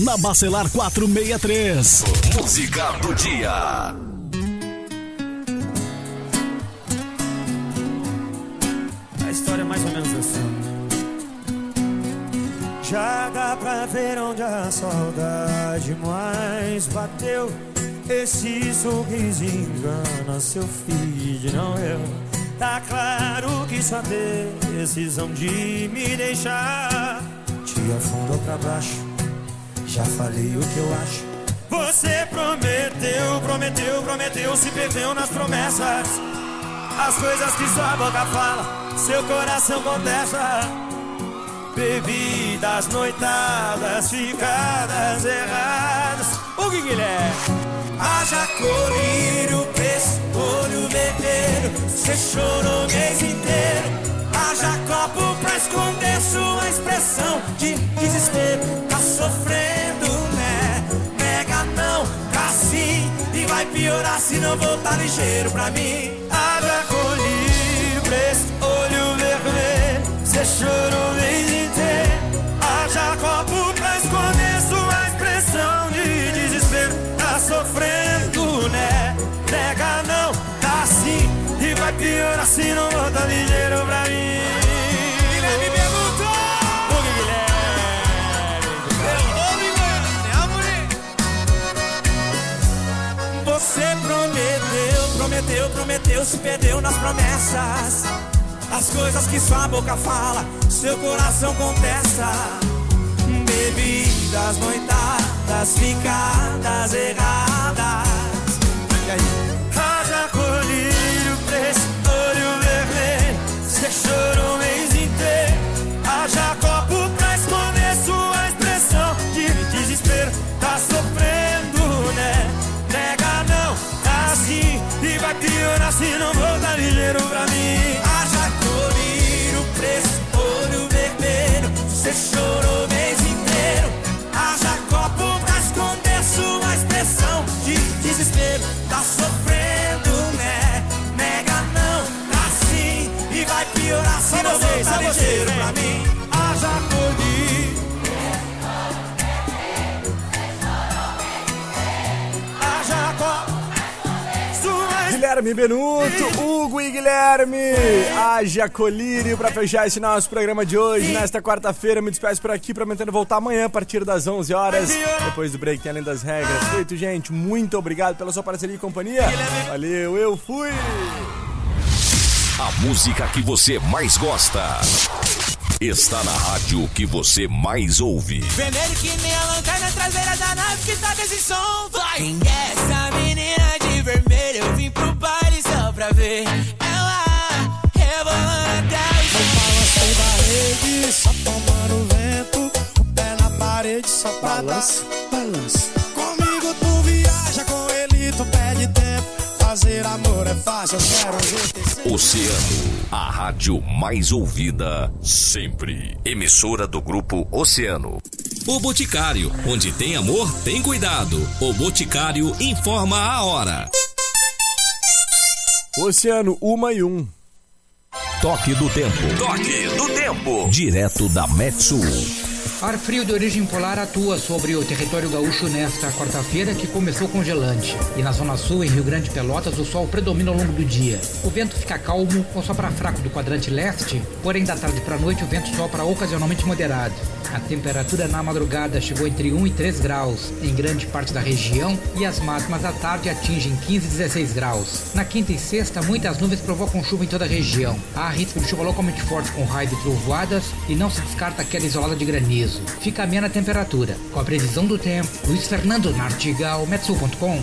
na Bacelar 463. Música do dia. A história é mais ou menos assim. Já dá pra ver onde a saudade mais bateu. Esse sorriso engana seu filho, não eu. Tá claro que sua decisão de me deixar te afundou pra baixo. Já falei o que eu acho. Você prometeu, prometeu, prometeu, se perdeu nas promessas. As coisas que sua boca fala, seu coração contesta. Bebidas, noitadas, ficadas erradas. O que Guilherme? Haja colírio, olho vermelho. Você chorou o mês inteiro. Haja copo pra esconder sua expressão de desespero. Tá sofrendo, né? Nega não, tá sim. E vai piorar se não voltar ligeiro pra mim. Haja colírio, olho vermelho. Você chorou o mês inteiro. Haja copo pra esconder sua expressão de desespero. Tá sofrendo, né? Nega não, tá sim. E vai piorar se não voltar ligeiro pra mim. Prometeu, se perdeu nas promessas. As coisas que sua boca fala, seu coração contesta. Bebidas, noitadas, ficadas erradas. E aí? Haja colírio, preço, olho vermelho. Você chorou o mês inteiro. Haja copo Você chorou o mês inteiro. Haja copo pra esconder sua expressão de desespero. Tá sofrendo, né? Nega não, tá sim. E vai piorar se não voltar ligeiro pra mim. Guilherme Benuto, Hugo e Guilherme. Haja colírio pra fechar esse nosso programa de hoje. Nesta quarta-feira, me despeço por aqui, prometendo voltar amanhã a partir das 11 horas. Depois do break, tem além das regras. Feito, gente. Muito obrigado pela sua parceria e companhia. Valeu, eu fui. A música que você mais gosta. Está na rádio que você mais ouve. Vermelho que nem a lancar na traseira da nave que toca esse som. Vai! Quem Balança, balança. dar. Comigo tu viaja, com ele tu perde tempo. Fazer amor é fácil, eu quero Oceano, a rádio mais ouvida sempre. Emissora do grupo Oceano. O Boticário, onde tem amor, tem cuidado. O Boticário informa a hora. Oceano, uma e um. Toque do tempo. Toque do tempo. Direto da Metsul. Ar frio de origem polar atua sobre o território gaúcho nesta quarta-feira, que começou congelante. E na zona sul, em Rio Grande Pelotas, o sol predomina ao longo do dia. O vento fica calmo ou sopra fraco do quadrante leste, porém da tarde para noite o vento sopra ocasionalmente moderado. A temperatura na madrugada chegou entre 1 e 3 graus em grande parte da região e as máximas da tarde atingem 15 e 16 graus. Na quinta e sexta, muitas nuvens provocam chuva em toda a região. Há risco de chuva localmente forte com raios e trovoadas e não se descarta queda isolada de granizo. Fica amena a temperatura. Com a previsão do tempo, Luiz Fernando Nartigal, Metsu.com.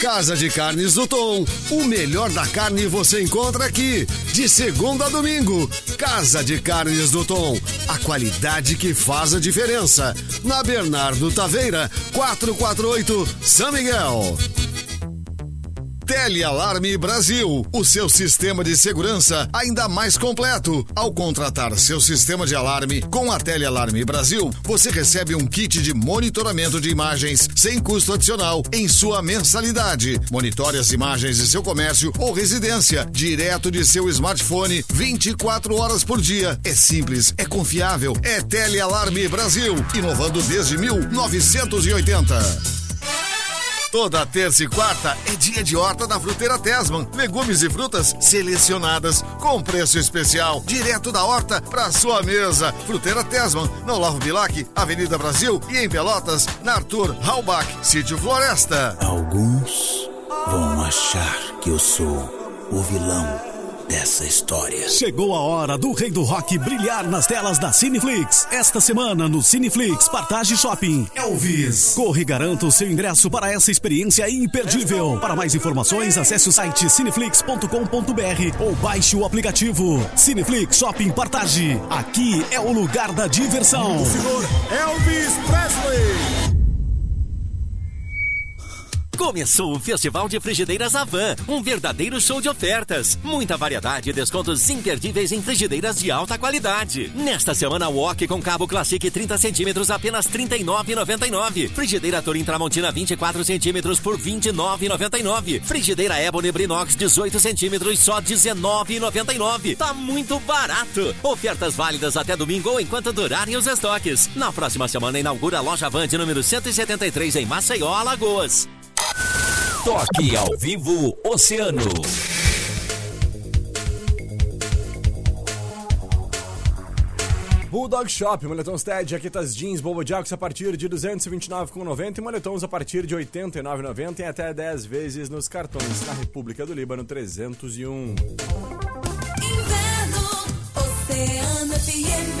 Casa de Carnes do Tom. O melhor da carne você encontra aqui. De segunda a domingo. Casa de Carnes do Tom. A qualidade que faz a diferença. Na Bernardo Taveira, 448, São Miguel. Telealarme Brasil, o seu sistema de segurança ainda mais completo. Ao contratar seu sistema de alarme com a Telealarme Brasil, você recebe um kit de monitoramento de imagens sem custo adicional em sua mensalidade. Monitore as imagens de seu comércio ou residência direto de seu smartphone 24 horas por dia. É simples, é confiável, é Telealarme Brasil, inovando desde 1980. Toda terça e quarta é dia de horta da Fruteira Tesman. Legumes e frutas selecionadas com preço especial, direto da horta para sua mesa. Fruteira Tesman, no Olavo Bilac, Avenida Brasil e em Pelotas, na Arthur Halbach, Sítio Floresta. Alguns vão achar que eu sou o vilão dessa história. Chegou a hora do Rei do Rock brilhar nas telas da Cineflix. Esta semana no Cineflix Partage Shopping. Elvis. Corre e garanta o seu ingresso para essa experiência imperdível. Para mais informações, acesse o site cineflix.com.br ou baixe o aplicativo. Cineflix Shopping Partage. Aqui é o lugar da diversão. Senhor Elvis Presley. Começou o Festival de Frigideiras Avan, um verdadeiro show de ofertas. Muita variedade e descontos imperdíveis em frigideiras de alta qualidade. Nesta semana, Wok com cabo Classic 30 centímetros apenas R$ 39,99. Frigideira Torin Tramontina 24 centímetros por R$ 29,99. Frigideira Ebony Brinox 18 centímetros só R$ 19,99. Tá muito barato. Ofertas válidas até domingo ou enquanto durarem os estoques. Na próxima semana, inaugura a loja Van de número 173 em Maceió, Alagoas. Toque ao vivo Oceano. Bulldog Shop, moletons TED, jaquetas jeans, bobo jacks a partir de 229,90 e moletons a partir de 89,90 em até 10 vezes nos cartões na República do Líbano 301. Inverno, Oceano FM.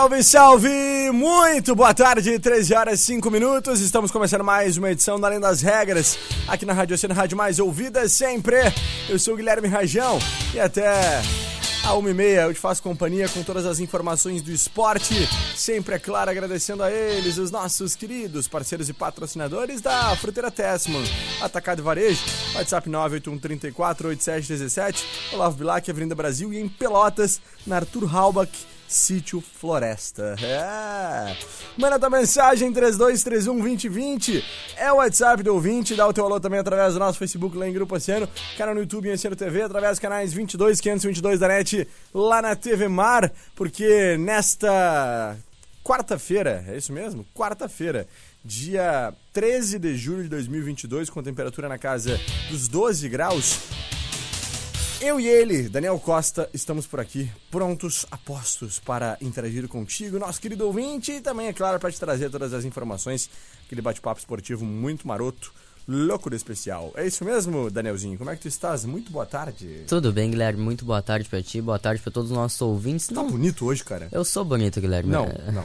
Salve, salve! Muito boa tarde, 13 horas e 5 minutos. Estamos começando mais uma edição da Além das Regras, aqui na Rádio Oceano, Rádio Mais Ouvida sempre. Eu sou o Guilherme Rajão e até a 1h30 eu te faço companhia com todas as informações do esporte. Sempre, é claro, agradecendo a eles, os nossos queridos parceiros e patrocinadores da Fruteira Tessman, Atacado e Varejo, WhatsApp 981 34 8717, Olavo Bilac, Avenida Brasil e em Pelotas, na Arthur Halbach. Sítio Floresta. É. Manda tua mensagem 32312020. É o WhatsApp do ouvinte. Dá o teu alô também através do nosso Facebook lá em Grupo Oceano. Canal no YouTube em Oceano TV. Através dos canais 22 522 da NET lá na TV Mar. Porque nesta quarta-feira, é isso mesmo? Quarta-feira. Dia 13 de julho de 2022, com temperatura na casa dos 12 graus. Eu e ele, Daniel Costa, estamos por aqui, prontos, apostos para interagir contigo, nosso querido ouvinte, e também, é claro, para te trazer todas as informações, aquele bate-papo esportivo muito maroto, louco de especial. É isso mesmo, Danielzinho? Como é que tu estás? Muito boa tarde. Tudo bem, Guilherme? Muito boa tarde pra ti, boa tarde pra todos os nossos ouvintes. Tá bonito hoje, cara? Eu sou bonito, Guilherme. Não, É. não.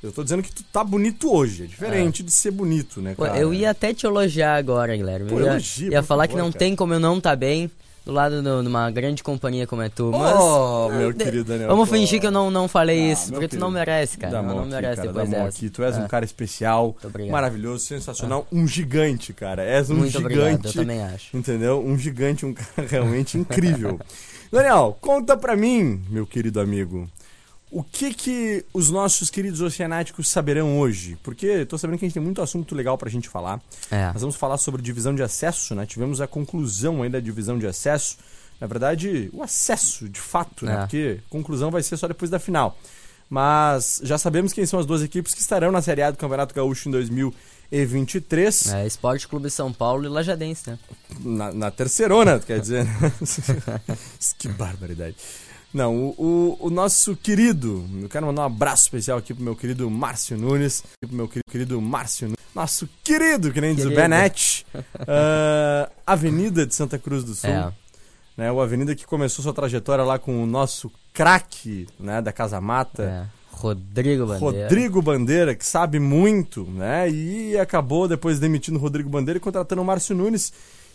Eu tô dizendo que tu tá bonito hoje, é diferente de ser bonito, né, Pô, cara? eu ia até te elogiar agora, Guilherme. Pô, eu ia, ia falar favor, que não cara. tem como eu não tá bem do lado de uma grande companhia como é tu, mas... Oh, meu de- querido Daniel Vamos fingir que eu não, não falei Ah, isso, porque tu não querido. merece, cara. Dá mão não aqui, merece cara, depois dessa. aqui. Tu és um É. cara especial, maravilhoso, sensacional, um gigante, cara. És um Muito gigante. obrigado, eu também acho. Entendeu? Um gigante, um cara realmente incrível. Daniel, conta pra mim, meu querido amigo, O que que os nossos queridos oceanáticos saberão hoje? Porque tô sabendo que a gente tem muito assunto legal pra gente falar. É. Nós vamos falar sobre divisão de acesso, né? Tivemos a conclusão aí da divisão de acesso. Na verdade, o acesso, de fato, né? É. Porque conclusão vai ser só depois da final. Mas já sabemos quem são as duas equipes que estarão na Série A do Campeonato Gaúcho em 2023. É, Esporte Clube São Paulo e Lajadense, né? Na, na terceirona, quer dizer. que barbaridade. Não, o, o, o nosso querido, eu quero mandar um abraço especial aqui pro meu querido Márcio Nunes, pro meu querido, querido Márcio Nunes, nosso querido, que nem diz o. Benete, ah, Avenida de Santa Cruz do Sul, É. né, o Avenida que começou sua trajetória lá com o nosso craque, né, da Casa Mata, É. Rodrigo Bandeira. Rodrigo Bandeira, que sabe muito, né? E acabou depois demitindo o Rodrigo Bandeira e contratando o Márcio Nunes.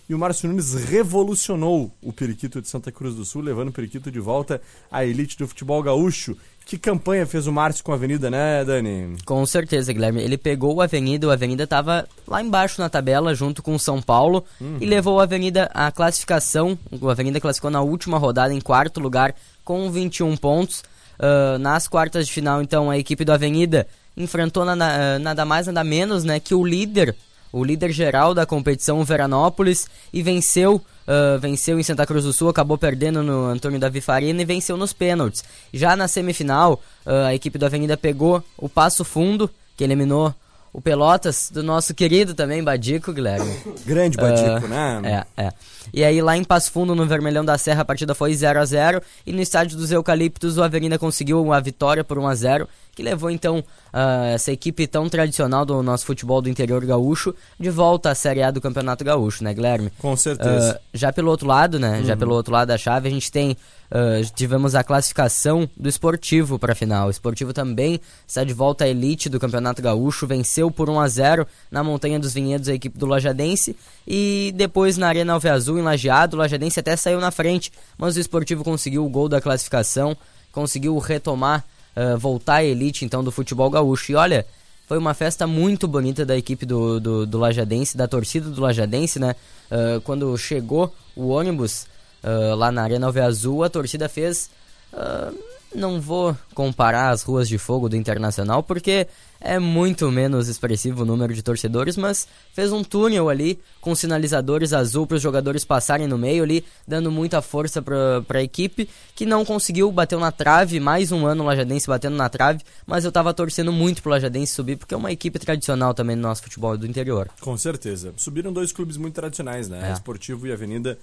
E o Márcio Nunes revolucionou o Periquito de Santa Cruz do Sul, levando o Periquito de volta à elite do futebol gaúcho. Que campanha fez o Márcio com a Avenida, né, Dani? Com certeza, Guilherme. Ele pegou o Avenida, o Avenida tava lá embaixo na tabela, junto com o São Paulo, Uhum. e levou o Avenida à classificação. O Avenida classificou na última rodada em quarto lugar, com 21 pontos. Ah, nas quartas de final, então, a equipe do Avenida enfrentou na- na- nada mais, nada menos, né, que o líder, o líder geral da competição, o Veranópolis, e venceu. ah, venceu em Santa Cruz do Sul, acabou perdendo no Antônio Davi Farina e venceu nos pênaltis. Já na semifinal, ah, a equipe do Avenida pegou o Passo Fundo, que eliminou o Pelotas, do nosso querido também, Badico, Guilherme. Grande Badico, Ah, né? É, é. E aí lá em Passo Fundo, no Vermelhão da Serra, a partida foi 0 a 0 E no estádio dos Eucaliptos, o Avenida conseguiu a vitória por 1 a 0 que levou então ah, essa equipe tão tradicional do nosso futebol do interior gaúcho de volta à Série A do Campeonato Gaúcho, né, Guilherme? Com certeza. Ah, já pelo outro lado, né? Já Uhum. pelo outro lado da chave, a gente tem. ah, tivemos a classificação do esportivo para a final. O esportivo também está de volta à elite do Campeonato Gaúcho, venceu por 1 a 0 na Montanha dos Vinhedos a equipe do Lajadense. E depois na Arena Alve Azul, em Lajeado, o Lajadense até saiu na frente, mas o esportivo conseguiu o gol da classificação, conseguiu retomar, ah, voltar à elite então do futebol gaúcho. E olha. Foi uma festa muito bonita da equipe do, do, do Lajadense, da torcida do Lajadense, né? Ah, quando chegou o ônibus ah, lá na Arena Alve Azul, a torcida fez. ah, não vou comparar as ruas de fogo do Internacional, porque é muito menos expressivo o número de torcedores, mas fez um túnel ali com sinalizadores azul para os jogadores passarem no meio ali, dando muita força para a equipe, que não conseguiu, bateu na trave, mais um ano o Lajadense batendo na trave, mas eu tava torcendo muito pro Lajadense subir, porque é uma equipe tradicional também no nosso futebol do interior. Com certeza. Subiram dois clubes muito tradicionais, né? É. Esportivo e Avenida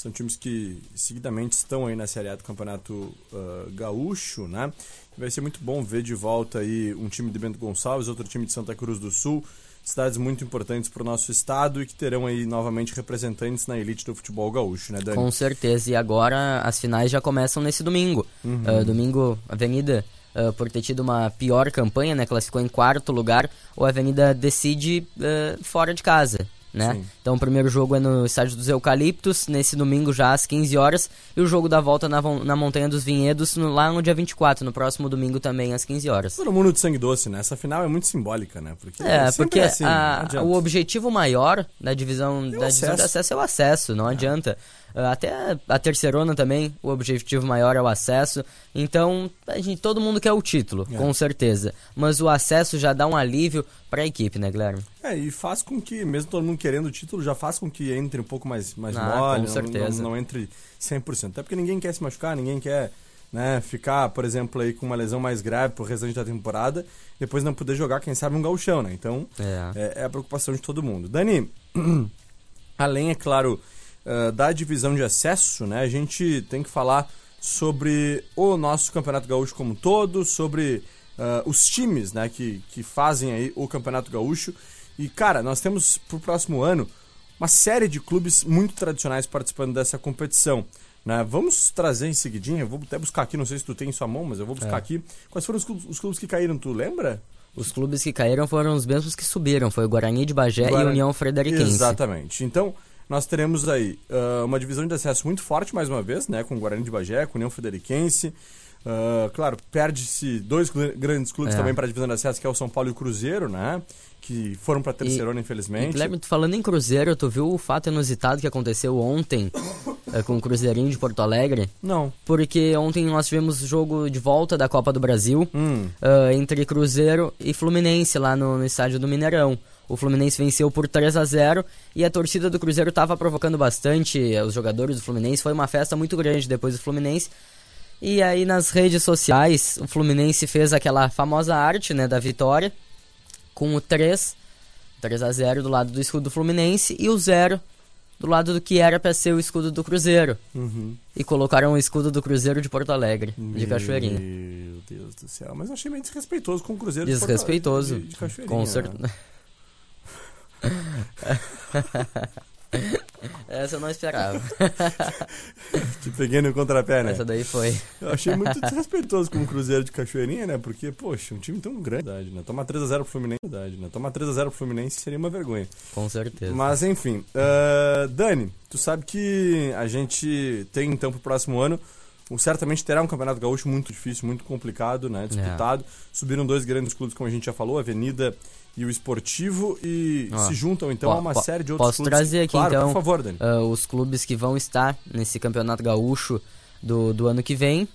são times que seguidamente estão aí na Série A do Campeonato ah, Gaúcho, né? Vai ser muito bom ver de volta aí um time de Bento Gonçalves, outro time de Santa Cruz do Sul, cidades muito importantes para o nosso estado e que terão aí novamente representantes na elite do futebol gaúcho, né, Dani? Com certeza. E agora as finais já começam nesse domingo. Uhum. Ah, domingo, Avenida, ah, por ter tido uma pior campanha, né? Classificou em quarto lugar, o Avenida decide ah, fora de casa. Né? Sim. Então o primeiro jogo é no estádio dos Eucaliptos, nesse domingo já às 15 horas, e o jogo da volta na, na Montanha dos Vinhedos no- lá no dia 24, no próximo domingo também às 15 horas. Todo mundo de sangue doce, né? Essa final é muito simbólica, né? Porque É, porque é assim, a- o objetivo maior da divisão, da divisão de acesso. acesso é o acesso, não adianta. Ah, Até a terceirona também, o objetivo maior é o acesso. Então, a gente, todo mundo quer o título, É. com certeza. Mas o acesso já dá um alívio pra equipe, né, Guilherme? É, e faz com que, mesmo todo mundo querendo o título, já faz com que entre um pouco mais, mais Ah, mole, com não- certeza. Não, não entre 100%. Até porque ninguém quer se machucar, ninguém quer né, ficar, por exemplo, aí com uma lesão mais grave pro restante da temporada, depois não poder jogar, quem sabe, um gauchão, né? Então, É. é, é a preocupação de todo mundo. Dani, além, é claro, ah, da divisão de acesso, né, a gente tem que falar sobre o nosso Campeonato Gaúcho como um todo, sobre ah, os times né, que, que fazem aí o Campeonato Gaúcho. E, cara, nós temos pro próximo ano uma série de clubes muito tradicionais participando dessa competição. Né? Vamos trazer em seguidinha, eu vou até buscar aqui, não sei se tu tem em sua mão, mas eu vou buscar É. aqui. Quais foram os clubes, os clubes que caíram, tu lembra? Os clubes que caíram foram os mesmos que subiram. Foi o Guarani de Bagé Guarani- e União Frederiquense. Exatamente. Então, nós teremos aí ah, uma divisão de acesso muito forte, mais uma vez, né? Com o Guarani de Bagé, com o União Frederiquense. Ah, claro, perde-se dois gr- grandes clubes É. também para a divisão de acesso, que é o São Paulo e o Cruzeiro, né? Que foram para a terceirona, E, infelizmente. Guilherme, tu falando em Cruzeiro, tu viu o fato inusitado que aconteceu ontem eh, com o Cruzeirinho de Porto Alegre? Não. Porque ontem nós tivemos jogo de volta da Copa do Brasil Hum. ah, entre Cruzeiro e Fluminense lá no, no estádio do Mineirão. O Fluminense venceu por 3 a 0 e a torcida do Cruzeiro estava provocando bastante eh, os jogadores do Fluminense. Foi uma festa muito grande depois do Fluminense. E aí nas redes sociais, o Fluminense fez aquela famosa arte né, da vitória com o 3, 3 a 0 do lado do escudo do Fluminense e o 0 do lado do que era para ser o escudo do Cruzeiro. Uhum. E colocaram o escudo do Cruzeiro de Porto Alegre, de Cachoeirinha. Meu Deus do céu. Mas eu achei meio desrespeitoso com o Cruzeiro de Porto- Desrespeitoso. de, de Cachoeirinha, Com né? certeza. Essa eu não esperava. Te peguei no contrapé, né? Essa daí foi. Eu achei muito desrespeitoso com o Cruzeiro de Cachoeirinha, né? Porque, poxa, um time tão grande, né? Tomar 3x0 pro Fluminense, né? Tomar 3x0 pro Fluminense seria uma vergonha. Com certeza. Mas, enfim. ah, Dani, tu sabe que a gente tem, então, pro próximo ano, um- certamente terá um Campeonato Gaúcho muito difícil, muito complicado, né? Disputado. Subiram dois grandes clubes, como a gente já falou, a Avenida e o Esportivo, e Ó, se juntam, então, a uma série de outros Posso clubes. trazer aqui, claro, então, por favor, Dani. ah, os clubes que vão estar nesse Campeonato Gaúcho do, do ano que vem.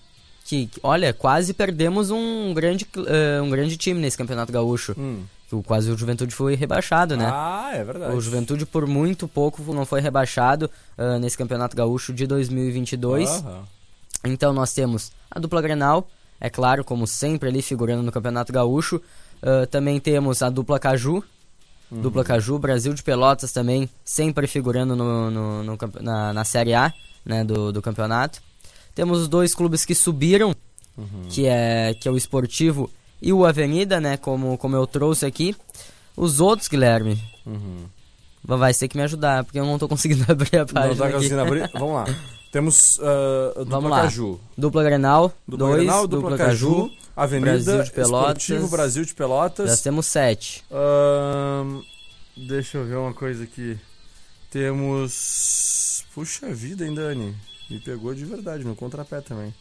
Que, olha, quase perdemos um grande, ah, um grande time nesse Campeonato Gaúcho. Hum. Que quase o Juventude foi rebaixado, né? Ah, é verdade. O Juventude, por muito pouco, não foi rebaixado ah, nesse Campeonato Gaúcho de 2022. Aham. Então nós temos a dupla Grenal, é claro, como sempre ali figurando no Campeonato Gaúcho. Ah, também temos a dupla Caju, Uhum. dupla Caju, Brasil de Pelotas também, sempre figurando no, no- no na, na Série A né, do, do campeonato. Temos os dois clubes que subiram, Uhum. que, é, que é o Esportivo e o Avenida, né, como, como eu trouxe aqui. Os outros, Guilherme, Uhum. vai ter que me ajudar, porque eu não tô conseguindo abrir a página Não tá conseguindo abrir? Vamos lá. Temos a dupla Vamos lá. Caju. Dupla Grenal, Dupla 2, Grenal, dupla, dupla Caju, Caju, Avenida, Brasil de Pelotas. Esportivo Brasil de Pelotas. Já temos 7. Ahn, deixa eu ver uma coisa aqui. Temos. Puxa vida, hein, Dani? Me pegou de verdade, no contrapé também.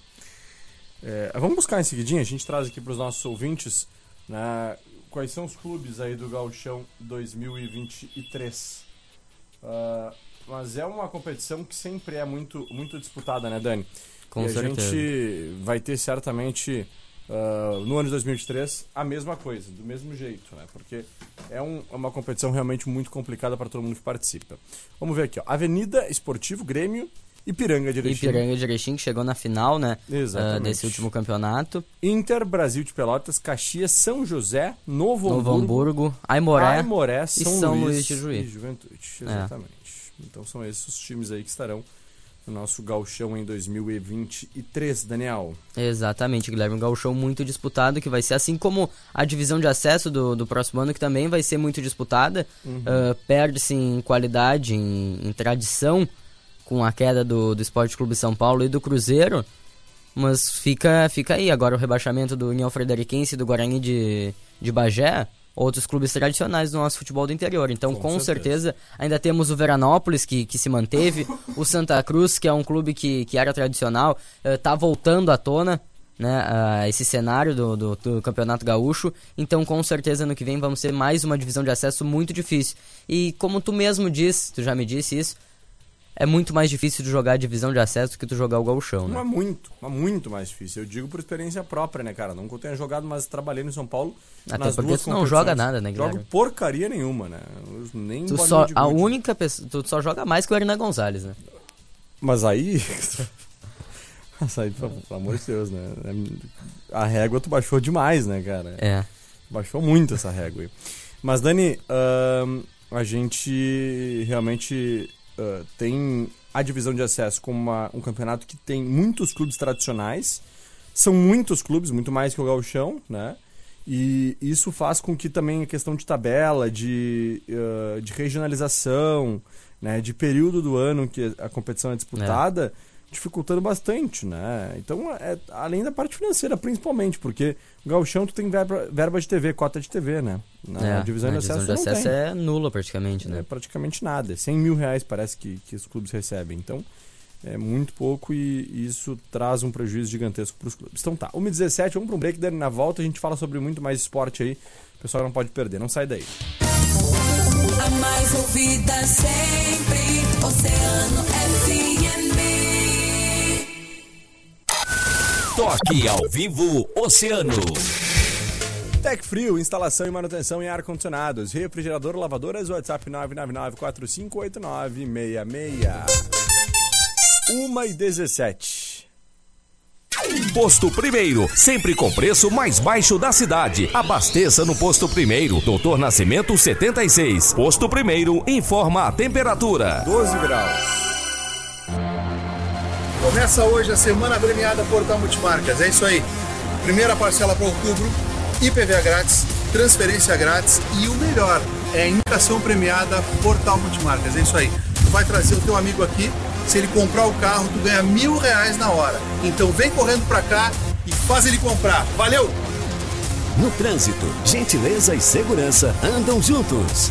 É, vamos buscar em seguidinha, a gente traz aqui para os nossos ouvintes né, quais são os clubes aí do Gauchão 2023. Ah, mas é uma competição que sempre é muito, muito disputada, né, Dani? Com e a certeza. gente vai ter certamente ah, no ano de 2023 a mesma coisa, do mesmo jeito, né? Porque é um- é uma competição realmente muito complicada para todo mundo que participa. Vamos ver aqui, ó. Avenida Esportivo Grêmio Ipiranga de Erechim. Ipiranga de Erechim, que chegou na final, né? Exatamente. ah, desse último campeonato. Inter, Brasil de Pelotas, Caxias, São José, Novo, Novo Hamburgo, Hamburgo, Aimoré, Aimoré, e São, São Luís, Luís de Juí. e Juventude. É. Exatamente. Então são esses os times aí que estarão no nosso gauchão em 2023, Daniel. Exatamente, Guilherme. Um gauchão muito disputado, que vai ser assim como a divisão de acesso do, do próximo ano, que também vai ser muito disputada. Uhum. Ah, Perde-se em qualidade, em, em tradição, com a queda do, do Esporte Clube São Paulo e do Cruzeiro. Mas fica, fica aí agora o rebaixamento do União Frederiquense e do Guarani de, de Bagé, outros clubes tradicionais do nosso futebol do interior. Então, com, Com certeza. certeza. ainda temos o Veranópolis, que, que se manteve, o Santa Cruz, que é um clube que, que era tradicional, está voltando à tona. Né, a esse cenário do, do, do Campeonato Gaúcho, então com certeza no que vem vamos ter mais uma divisão de acesso muito difícil. E como tu mesmo disse, tu já me disse isso, é muito mais difícil de jogar a divisão de acesso do que tu jogar o gauchão, né? Não é muito, mas muito mais difícil. Eu digo por experiência própria, né, cara? Não que eu tenha jogado, mas trabalhei no São Paulo. Até nas porque duas tu não joga nada, né, Guilherme? Jogo porcaria nenhuma, né? Eu Nem Tu só, a única pessoa, tu só joga mais que o Hernan Gonzalez, né? Mas aí. Mas aí, pelo, pelo amor de Deus, né? A régua tu baixou demais, né, cara? É. Baixou muito essa régua aí. Mas, Dani, ahn, a gente realmente ah, tem a divisão de acesso como uma- um campeonato que tem muitos clubes tradicionais. São muitos clubes, muito mais que o Gauchão, né? E isso faz com que também a questão de tabela, de, ah, de regionalização, né, de período do ano que a competição é disputada, dificultando bastante, né? Então, é, além da parte financeira, principalmente, porque o Gauchão tu tem verba, verba de TV, cota de TV, né? Na É, divisão de acesso, divisão de acesso tem. é nula praticamente, né? É praticamente nada. É 100 mil reais parece que, que os clubes recebem. Então, é muito pouco e isso traz um prejuízo gigantesco para os clubes. Então tá, 1h17, vamos para um break, Dani, na volta a gente fala sobre muito mais esporte aí. O pessoal não pode perder, não sai daí. A mais ouvida sempre, Oceano FM. Toque ao vivo Oceano. Tec Frio, instalação e manutenção em ar-condicionados, refrigerador, lavadoras, WhatsApp 999-458966. 1 e 17. Posto Primeiro, sempre com preço mais baixo da cidade. Abasteça no Posto Primeiro, Doutor Nascimento 76. Posto Primeiro, informa a temperatura. 12 graus. Começa hoje a semana premiada Portal Multimarcas. É isso aí. Primeira parcela para outubro, IPVA grátis, transferência grátis e o melhor é a indicação premiada Portal Multimarcas. É isso aí. Tu vai trazer o teu amigo aqui. Se ele comprar o carro, tu ganha mil reais na hora. Então vem correndo pra cá e faz ele comprar. Valeu! No trânsito, gentileza e segurança andam juntos.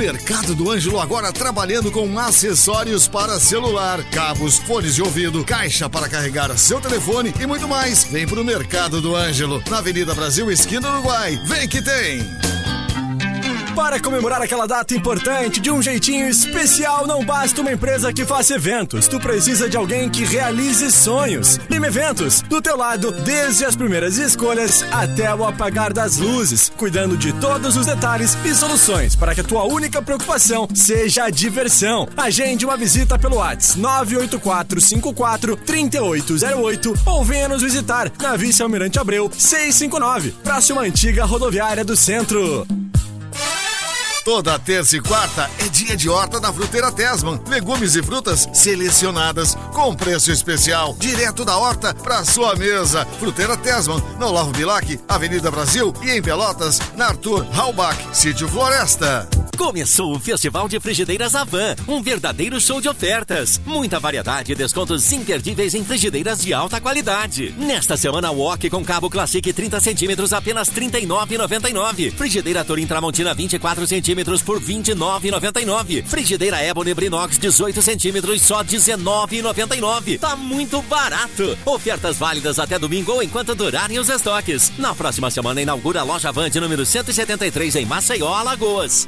Mercado do Ângelo agora trabalhando com acessórios para celular, cabos, fones de ouvido, caixa para carregar seu telefone e muito mais. Vem pro Mercado do Ângelo, na Avenida Brasil, esquina Uruguai. Vem que tem! Para comemorar aquela data importante de um jeitinho especial, não basta uma empresa que faça eventos. Tu precisa de alguém que realize sonhos. Lima Eventos, do teu lado, desde as primeiras escolhas até o apagar das luzes, cuidando de todos os detalhes e soluções para que a tua única preocupação seja a diversão. Agende uma visita pelo WhatsApp 98454 3808 ou venha nos visitar na Vice Almirante Abreu 659, próxima antiga rodoviária do centro. Toda terça e quarta é dia de horta da Fruteira Tesman. Legumes e frutas selecionadas com preço especial, direto da horta para sua mesa. Fruteira Tesman, na Olavo Bilac, Avenida Brasil e em Pelotas, na Arthur Halbach, Sítio Floresta. Começou o Festival de Frigideiras Avan, um verdadeiro show de ofertas. Muita variedade e descontos imperdíveis em frigideiras de alta qualidade. Nesta semana, Wok com cabo Classic 30 centímetros apenas R$ 39,99. Frigideira Torin Tramontina 24 centímetros por R$ 29,99. Frigideira Ebony Brinox 18 centímetros só R$ 19,99. Tá muito barato. Ofertas válidas até domingo ou enquanto durarem os estoques. Na próxima semana inaugura a loja Van de número 173 em Maceió, Alagoas.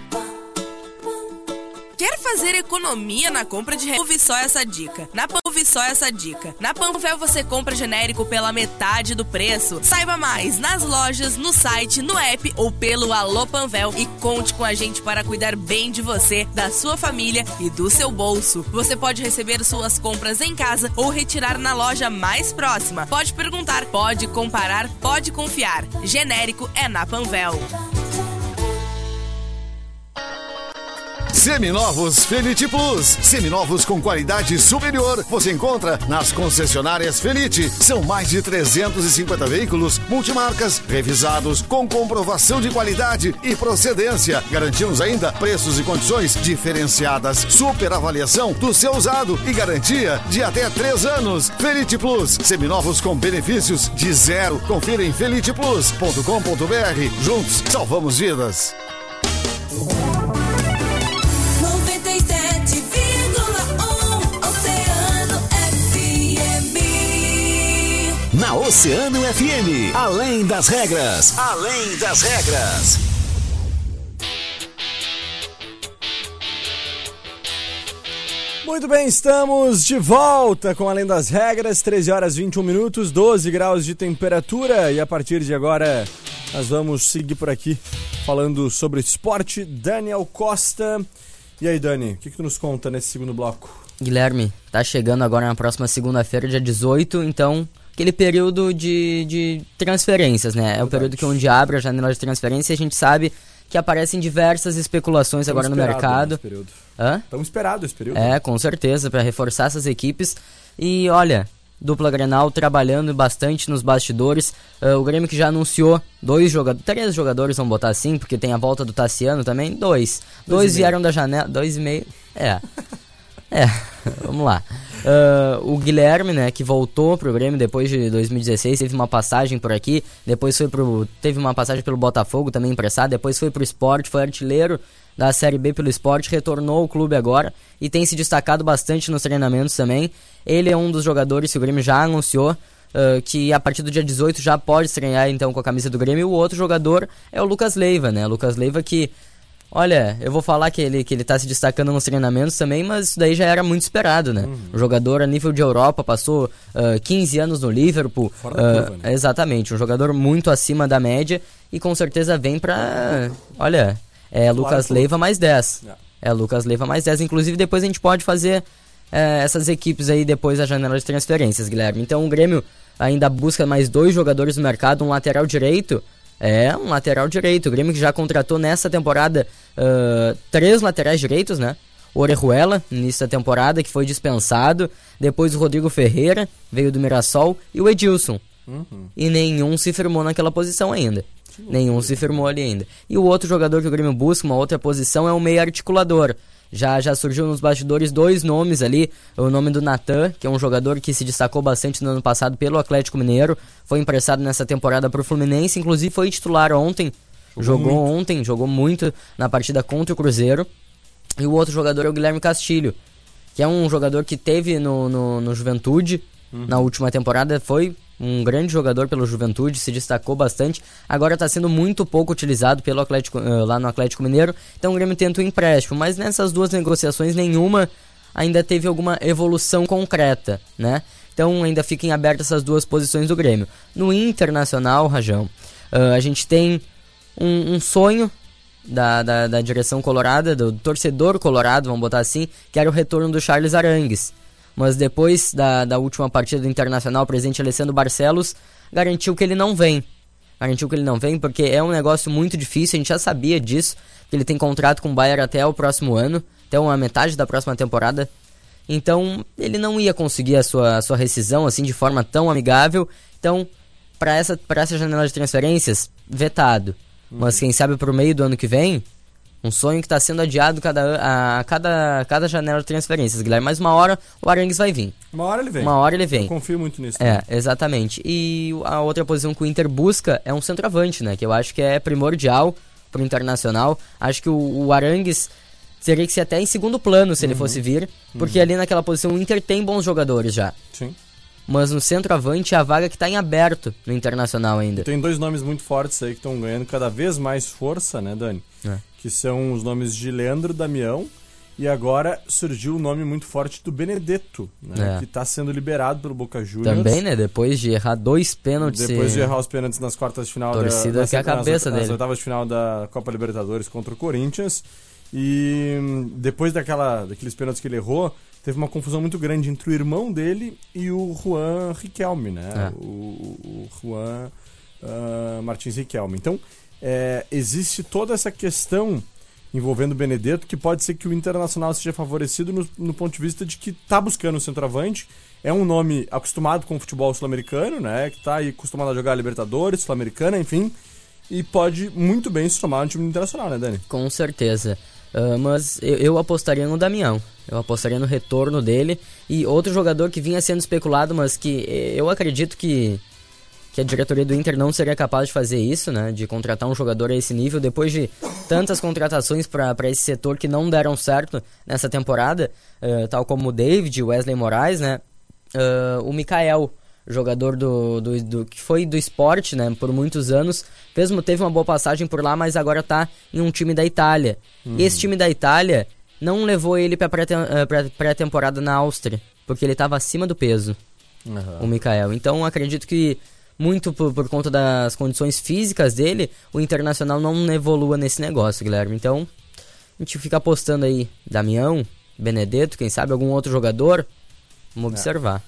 Quer fazer economia na compra de Ouve só essa dica. Na Ouve só essa dica. Na Panvel você compra genérico pela metade do preço. Saiba mais nas lojas, no site, no app ou pelo Alô Panvel e conte com a gente para cuidar bem de você, da sua família e do seu bolso. Você pode receber suas compras em casa ou retirar na loja mais próxima. Pode perguntar, pode comparar, pode confiar. Genérico é na Panvel. Seminovos Felite Plus. Seminovos com qualidade superior. Você encontra nas concessionárias Felite. São mais de 350 veículos multimarcas revisados com comprovação de qualidade e procedência. Garantimos ainda preços e condições diferenciadas. Super avaliação do seu usado e garantia de até 3 anos. Felite Plus. Seminovos com benefícios de zero. Confira em feliteplus.com.br. Juntos salvamos vidas. Na Oceano FM, além das regras, além das regras. Muito bem, estamos de volta com Além das Regras, 13 horas 21 minutos, 12 graus de temperatura e a partir de agora nós vamos seguir por aqui falando sobre esporte. Daniel Costa. E aí, Dani, o que, que tu nos conta nesse segundo bloco? Guilherme, tá chegando agora na próxima segunda-feira, dia 18, então aquele período de, de transferências, né? É o período que onde abre a janela de transferência e a gente sabe que aparecem diversas especulações Tão agora no mercado. Hã? Tão esperado esse período. É, com certeza, para reforçar essas equipes. E olha, dupla Grenal trabalhando bastante nos bastidores. Ah, o Grêmio que já anunciou dois jogadores, três jogadores, vamos botar assim, porque tem a volta do Tassiano também, dois. Dois, Dois vieram da janela, dois e meio, é. É, vamos lá. Uh, o Guilherme, né, que voltou pro Grêmio depois de 2016, teve uma passagem por aqui, depois foi pro. Teve uma passagem pelo Botafogo também emprestado, depois foi pro esporte, foi artilheiro da Série B pelo esporte, retornou ao clube agora e tem se destacado bastante nos treinamentos também. Ele é um dos jogadores que o Grêmio já anunciou. Uh, que a partir do dia 18 já pode estrear então com a camisa do Grêmio. E o outro jogador é o Lucas Leiva, né? Lucas Leiva que Olha, eu vou falar que ele, que ele tá se destacando nos treinamentos também, mas isso daí já era muito esperado, né? Uhum. Um jogador a nível de Europa, passou uh, 15 anos no Liverpool. Fora uh, curva, né? Exatamente, um jogador muito acima da média e com certeza vem pra. Olha, é Lucas Leiva mais 10. É. é Lucas Leiva mais 10. Inclusive, depois a gente pode fazer é, essas equipes aí depois da janela de transferências, Guilherme. Então o Grêmio ainda busca mais dois jogadores no mercado, um lateral direito é, um lateral direito. O Grêmio que já contratou nessa temporada uh, três laterais direitos, né? O Orejuela, início da temporada, que foi dispensado. Depois o Rodrigo Ferreira, veio do Mirassol. E o Edilson. Uhum. E nenhum se firmou naquela posição ainda. Nenhum se firmou ali ainda. E o outro jogador que o Grêmio busca, uma outra posição, é o meio articulador. Já, já surgiu nos bastidores dois nomes ali. O nome do Natan, que é um jogador que se destacou bastante no ano passado pelo Atlético Mineiro. Foi emprestado nessa temporada para o Fluminense. Inclusive foi titular ontem. Jogou, jogou ontem, jogou muito na partida contra o Cruzeiro. E o outro jogador é o Guilherme Castilho, que é um jogador que teve no, no, no Juventude uhum. na última temporada. Foi um grande jogador pelo Juventude, se destacou bastante. Agora está sendo muito pouco utilizado pelo Atlético, uh, lá no Atlético Mineiro. Então o Grêmio tenta o um empréstimo, mas nessas duas negociações nenhuma ainda teve alguma evolução concreta, né? Então ainda fiquem abertas essas duas posições do Grêmio. No Internacional, Rajão, uh, a gente tem um, um sonho da, da, da, direção colorada, do torcedor colorado, vamos botar assim, que era o retorno do Charles Arangues mas depois da, da última partida do Internacional, o presidente Alessandro Barcelos garantiu que ele não vem. Garantiu que ele não vem porque é um negócio muito difícil, a gente já sabia disso, que ele tem contrato com o Bayern até o próximo ano, até uma metade da próxima temporada. Então, ele não ia conseguir a sua, a sua rescisão assim de forma tão amigável. Então, para essa, essa janela de transferências, vetado. Mas quem sabe pro meio do ano que vem, um sonho que está sendo adiado cada, a cada, cada janela de transferências, Guilherme. Mas uma hora o Arangues vai vir. Uma hora ele vem. Uma hora ele vem. Eu confio muito nisso. É, exatamente. E a outra posição que o Inter busca é um centroavante, né? Que eu acho que é primordial pro Internacional. Acho que o, o Arangues teria que ser até em segundo plano se uhum. ele fosse vir. Porque uhum. ali naquela posição o Inter tem bons jogadores já. Sim mas no centroavante é a vaga que está em aberto no Internacional ainda. Tem dois nomes muito fortes aí que estão ganhando cada vez mais força, né, Dani? É. Que são os nomes de Leandro Damião e agora surgiu o um nome muito forte do Benedetto, né? É. Que está sendo liberado pelo Boca Juniors. Também, né? Depois de errar dois pênaltis. Depois de errar os pênaltis nas quartas de final Torcida da, que é a cabeça nas, dele. Nas oitavas de final da Copa Libertadores contra o Corinthians. E hum, depois daquela, daqueles pênaltis que ele errou, teve uma confusão muito grande entre o irmão dele e o Juan Riquelme, né? É. O, o, Juan uh, Martins Riquelme. Então, é, existe toda essa questão envolvendo o Benedetto, que pode ser que o Internacional seja favorecido no, no ponto de vista de que está buscando o centroavante. É um nome acostumado com o futebol sul-americano, né? Que está acostumado a jogar Libertadores, Sul-Americana, enfim. E pode muito bem se tomar no time internacional, né, Dani? Com certeza. Uh, mas eu, eu, apostaria no Damião. Eu apostaria no retorno dele. E outro jogador que vinha sendo especulado, mas que eh, eu acredito que, que a diretoria do Inter não seria capaz de fazer isso, né? De contratar um jogador a esse nível, depois de tantas contratações para esse setor que não deram certo nessa temporada, uh, tal como o David, Wesley Moraes, né? Uh, o Mikael jogador do, do, do, que foi do esporte, né, por muitos anos, mesmo teve uma boa passagem por lá, mas agora tá em um time da Itália. Uhum. E esse time da Itália não levou ele para eh, pré-temporada na Áustria, porque ele estava acima do peso, uhum. o Mikael. Então acredito que muito por, por, conta das condições físicas dele, o Internacional não evolua nesse negócio, Guilherme. Então a gente fica apostando aí Damião, Benedetto, quem sabe algum outro jogador. Vamos é. observar.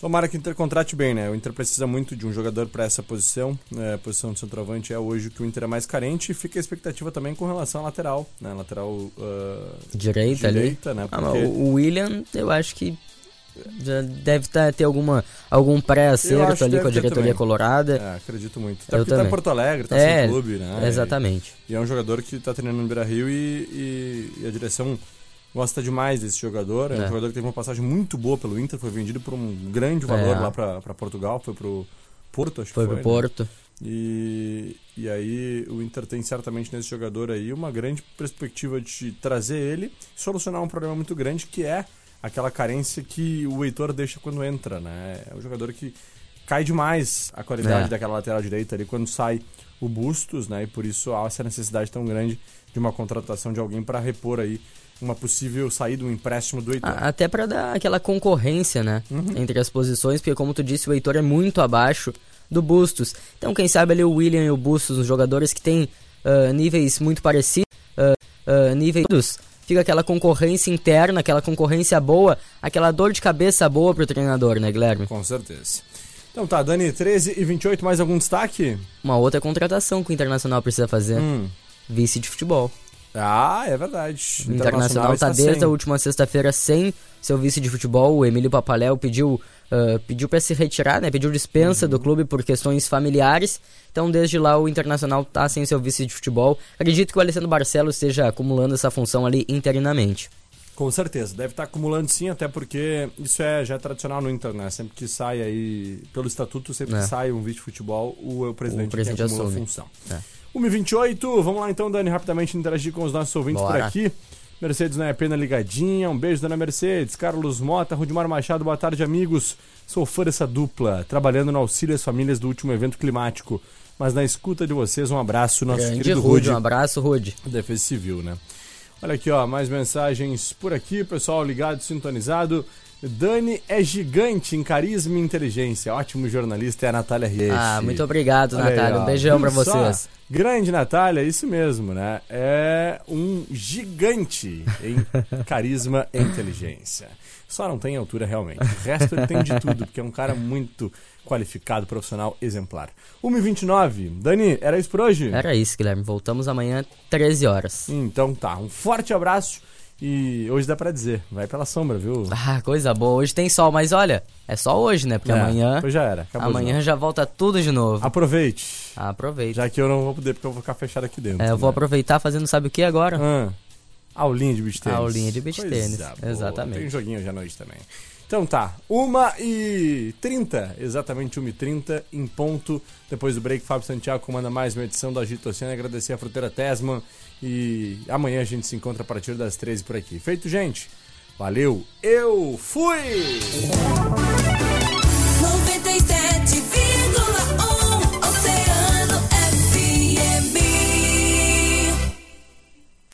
Tomara que o Inter contrate bem, né? O Inter precisa muito de um jogador para essa posição. É, a posição de centroavante é hoje que o Inter é mais carente e fica a expectativa também com relação à lateral, né? Lateral uh, direita, direita ali. né? Ah, Porque... Ah, o William, eu acho que já deve tá, ter alguma, algum pré-acerto ali com a diretoria colorada. É, acredito muito. Até eu porque também. tá em Porto Alegre, tá é, sem clube, né? Exatamente. E, e, é um jogador que tá treinando no Beira Rio e, e, e a direção gosta demais desse jogador. É, um É. jogador que teve uma passagem muito boa pelo Inter, foi vendido por um grande valor É. lá pra Portugal, foi pro Porto, acho Foi que pro foi. Porto. Né? E, e aí o Inter tem certamente nesse jogador aí uma grande perspectiva de trazer ele solucionar um problema muito grande que é aquela carência que o Heitor deixa quando entra, né? É um jogador que cai demais a qualidade É. daquela lateral direita ali quando sai o Bustos, né? E por isso há essa necessidade tão grande de uma contratação de alguém para repor aí uma possível saída, um empréstimo do Heitor. Até pra dar aquela concorrência, né? Uhum. Entre as posições, porque como tu disse, o Heitor é muito abaixo do Bustos. Então, quem sabe ali o William e o Bustos, os jogadores que têm ah, níveis muito parecidos, ah, ah, níveis. Fica aquela concorrência interna, aquela concorrência boa, aquela dor de cabeça boa pro treinador, né, Guilherme? Com certeza. Então tá, Dani, 13 e 28, mais algum destaque? Uma outra contratação que o Internacional precisa fazer. Hum. Vice de futebol. Ah, é verdade. O Internacional está desde a última sexta-feira sem seu vice de futebol. O Emílio Papaléu pediu, ah, pediu para se retirar, né? Pediu dispensa do clube por questões familiares. Então, desde lá, o Internacional está sem seu vice de futebol. Acredito que o Alessandro Barcelos esteja acumulando essa função ali interinamente. Com certeza, deve estar acumulando sim, até porque isso é já é tradicional no Inter, né? Sempre que sai aí, pelo estatuto, sempre É. que sai um vice de futebol, o, o presidente, O presidente acumula a função. É. 1h28, vamos lá então, Dani, rapidamente interagir com os nossos ouvintes por Bora. aqui. Mercedes não é pena ligadinha, um beijo, dona Mercedes. Carlos Mota, Rudimar Machado, boa tarde, amigos. Sou fã dessa dupla, trabalhando no auxílio às famílias do último evento climático. Mas na escuta de vocês, um abraço, nosso Grande querido Rude, um abraço, Rude. Defesa Civil, né? Olha aqui, ó, mais mensagens por aqui, pessoal ligado, sintonizado. Dani é gigante em carisma e inteligência. Ótimo jornalista é a Natália Riech. Ah, muito obrigado, Olha aí, Natália. ó. um beijão só? vocês. Grande Natália, isso mesmo, né? É um gigante em carisma e inteligência. Só não tem altura realmente. O resto ele tem de tudo, porque é um cara muito qualificado, profissional, exemplar. 1h29. Dani, era isso por hoje? Era isso, Guilherme. Voltamos amanhã, 13 horas. Então tá, um forte abraço e hoje dá pra dizer, vai pela sombra, viu? Ah, coisa boa. Hoje tem sol, mas olha, é só hoje, né? Porque É, amanhã. hoje já era, acabou Amanhã já volta tudo de novo. Aproveite. Aproveite. Já que eu não vou poder, porque eu vou ficar fechado aqui dentro. É, eu vou né? aproveitar fazendo sabe o que agora? Ah, aulinha de beach tênis. Aulinha de beach tênis, exatamente. Tem um joguinho hoje à noite também. Então tá, 1h30, exatamente 1h30, em ponto. Depois do break, Fábio Santiago comanda mais uma edição do Agito Oceano. Agradecer a Fruteira Tesman. E amanhã a gente se encontra a partir das 13 por aqui. Feito, gente? Valeu, eu fui! 97